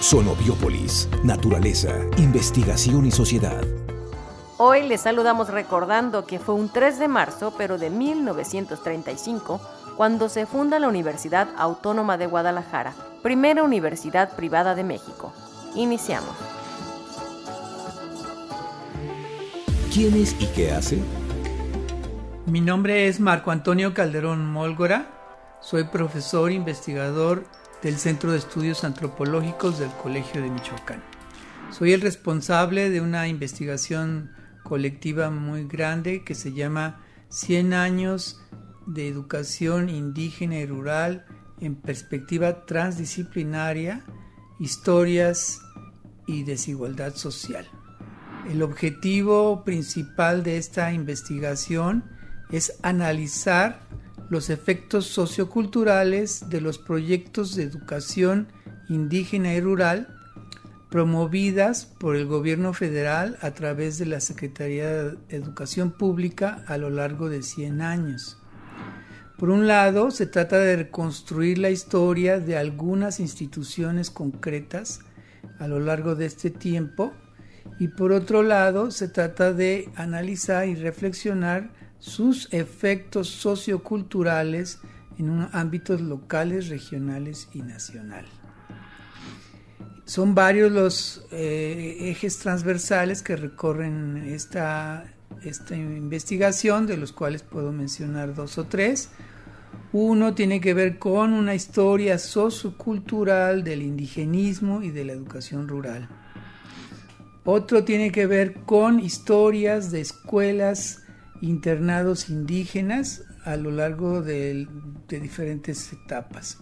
Sonobiópolis, naturaleza, investigación y sociedad. Hoy les saludamos recordando que fue un 3 de marzo, pero de 1935, cuando se funda la Universidad Autónoma de Guadalajara, primera universidad privada de México. Iniciamos. ¿Quién es y qué hace? Mi nombre es Marco Antonio Calderón Mólgora, soy profesor investigador del Centro de Estudios Antropológicos del Colegio de Michoacán. Soy el responsable de una investigación colectiva muy grande que se llama 100 años de educación indígena y rural en perspectiva transdisciplinaria, historias y desigualdad social. El objetivo principal de esta investigación es analizar los efectos socioculturales de los proyectos de educación indígena y rural promovidas por el gobierno federal a través de la Secretaría de Educación Pública a lo largo de 100 años. Por un lado, se trata de reconstruir la historia de algunas instituciones concretas a lo largo de este tiempo y por otro lado, se trata de analizar y reflexionar sus efectos socioculturales en ámbitos locales, regionales y nacional. Son varios los eh, ejes transversales que recorren esta, esta investigación, de los cuales puedo mencionar dos o tres. Uno tiene que ver con una historia sociocultural del indigenismo y de la educación rural. Otro tiene que ver con historias de escuelas internados indígenas a lo largo de, diferentes etapas.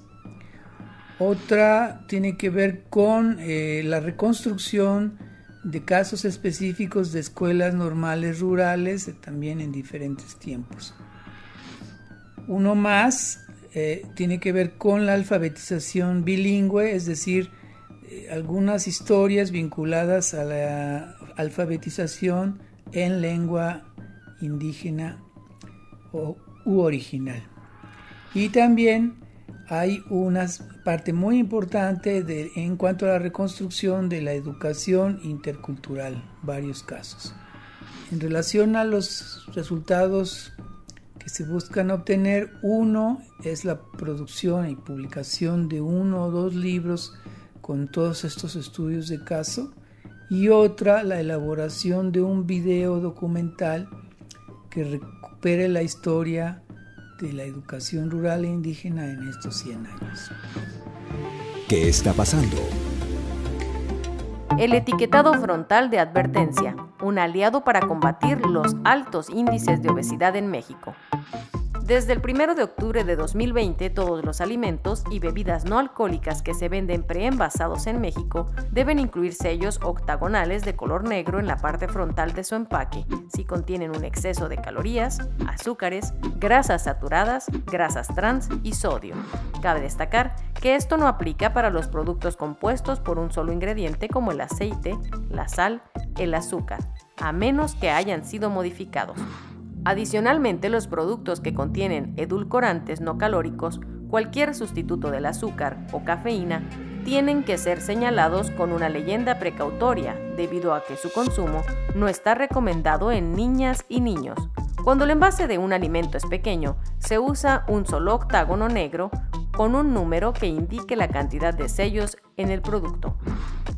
Otra tiene que ver con eh, la reconstrucción de casos específicos de escuelas normales rurales, eh, también en diferentes tiempos. Uno más eh, tiene que ver con la alfabetización bilingüe, es decir, algunas historias vinculadas a la alfabetización en lengua indígena o, u original. Y también hay una parte muy importante de, en cuanto a la reconstrucción de la educación intercultural, varios casos. En relación a los resultados que se buscan obtener, uno es la producción y publicación de uno o dos libros con todos estos estudios de caso y otra la elaboración de un video documental que recupere la historia de la educación rural e indígena en estos 100 años. ¿Qué está pasando? El etiquetado frontal de advertencia, un aliado para combatir los altos índices de obesidad en México. Desde el 1 de octubre de 2020, todos los alimentos y bebidas no alcohólicas que se venden preenvasados en México deben incluir sellos octagonales de color negro en la parte frontal de su empaque, si contienen un exceso de calorías, azúcares, grasas saturadas, grasas trans y sodio. Cabe destacar que esto no aplica para los productos compuestos por un solo ingrediente como el aceite, la sal, el azúcar, a menos que hayan sido modificados. Adicionalmente, los productos que contienen edulcorantes no calóricos, cualquier sustituto del azúcar o cafeína, tienen que ser señalados con una leyenda precautoria, debido a que su consumo no está recomendado en niñas y niños. Cuando el envase de un alimento es pequeño, se usa un solo octágono negro con un número que indique la cantidad de sellos en el producto.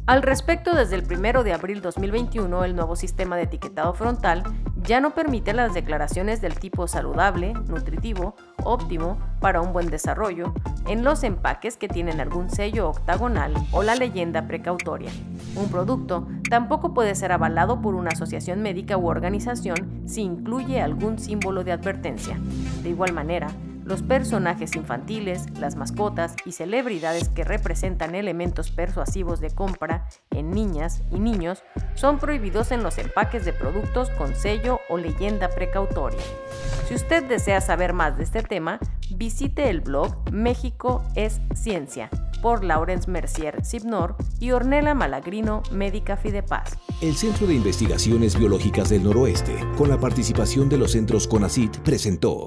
Al respecto, desde el 1 de abril 2021, el nuevo sistema de etiquetado frontal ya no permite las declaraciones del tipo saludable, nutritivo, óptimo, para un buen desarrollo, en los empaques que tienen algún sello octagonal o la leyenda precautoria. Un producto tampoco puede ser avalado por una asociación médica u organización si incluye algún símbolo de advertencia. De igual manera, los personajes infantiles, las mascotas y celebridades que representan elementos persuasivos de compra en niñas y niños son prohibidos en los empaques de productos con sello o leyenda precautoria. Si usted desea saber más de este tema, visite el blog México es Ciencia por Laurence Mercier Sibnor y Ornella Malagrino Médica Fidepaz. El Centro de Investigaciones Biológicas del Noroeste, con la participación de los centros CONACIT, presentó